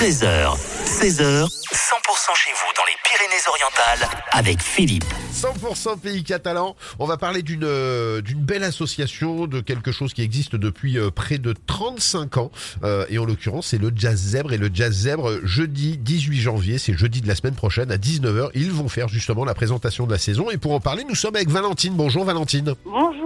13h, 16h, 100% chez vous dans les Pyrénées-Orientales avec Philippe. 100% pays catalan. On va parler d'une euh, d'une belle association, de quelque chose qui existe depuis euh, près de 35 ans. Euh, et en l'occurrence, c'est le Jazz Zèbre. Et le Jazz Zèbre, jeudi 18 janvier, c'est jeudi de la semaine prochaine à 19h, ils vont faire justement la présentation de la saison. Et pour en parler, nous sommes avec Valentine. Bonjour Valentine. Bonjour,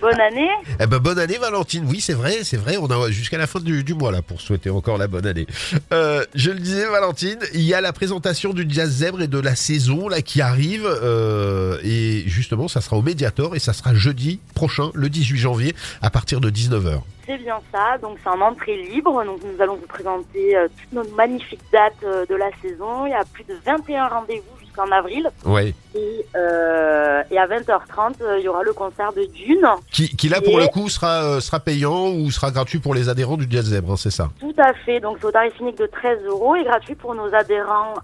bonne année. Eh ben bonne année Valentine. Oui, c'est vrai, c'est vrai. On a jusqu'à la fin du, du mois là pour souhaiter encore la bonne année. Euh, je le disais Valentine, il y a la présentation du Jazz Zèbre et de la saison là qui arrive. Euh, et justement, ça sera au Mediator et ça sera jeudi prochain, le 18 janvier, à partir de 19h. C'est bien ça, donc c'est en entrée libre. Donc nous allons vous présenter euh, toutes nos magnifiques dates de la saison. Il y a plus de 21 rendez-vous jusqu'en avril. Ouais. Et, euh, et à 20h30, euh, il y aura le concert de Dune. Qui, qui là pour le coup sera euh, sera payant ou sera gratuit pour les adhérents du Jazz Zèbre, hein, c'est ça? Tout à fait, donc c'est au tarif unique de 13 euros et gratuit pour nos adhérents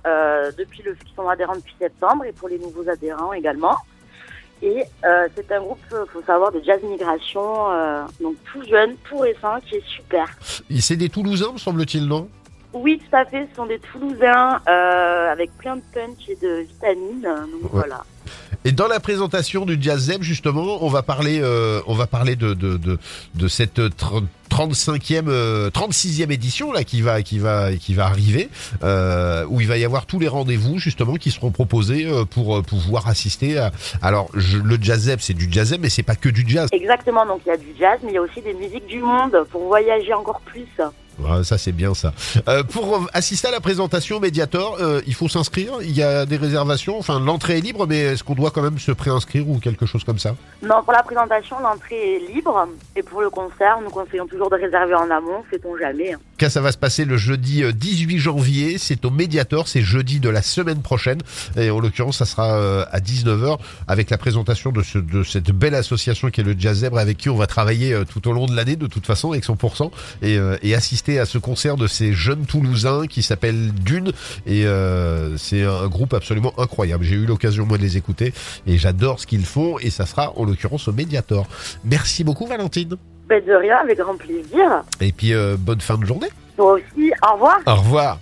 depuis le, qui sont adhérents depuis septembre et pour les nouveaux adhérents également. Et c'est un groupe, faut savoir, de jazz migration, donc tout jeune, tout récent, qui est super. Et C'est des Toulousains, me semble-t-il, non? Oui, tout à fait. Ce sont des Toulousains euh, avec plein de punch et de vitamines. Donc Ouais. voilà. Et dans la présentation du Jazz Zeb, justement, on va parler, euh, on va parler de de de, de cette tr- 35e, euh, 36e édition là qui va qui va qui va arriver, euh, où il va y avoir tous les rendez-vous justement qui seront proposés euh, pour euh, pouvoir assister. À... Alors je- le Jazz Zeb, c'est du Jazz Zeb, mais c'est pas que du jazz. Exactement. Donc il y a du jazz, mais il y a aussi des musiques du monde pour voyager encore plus. Ouais, ça c'est bien ça. Euh, pour assister à la présentation Mediator, euh, il faut s'inscrire? Il y a des réservations? Enfin, l'entrée est libre, mais est-ce qu'on doit quand même se préinscrire ou quelque chose comme ça? Non, pour la présentation, l'entrée est libre. Et pour le concert, nous conseillons toujours de réserver en amont, sait-on jamais. Cas, ça va se passer le jeudi euh, 18 janvier. C'est au Mediator. C'est jeudi de la semaine prochaine. Et en l'occurrence, ça sera euh, à 19h avec la présentation de, ce, de cette belle association qui est le Jazz Zèbre avec qui on va travailler euh, tout au long de l'année de toute façon avec 100% et, euh, et assister à ce concert de ces jeunes Toulousains qui s'appelle Dune. Et euh, c'est un groupe absolument incroyable. J'ai eu l'occasion moi de les écouter et j'adore ce qu'ils font. Et ça sera en l'occurrence au Mediator. Merci beaucoup Valentine. Ben de rien, avec grand plaisir. Et puis euh, bonne fin de journée. Toi aussi, au revoir. Au revoir.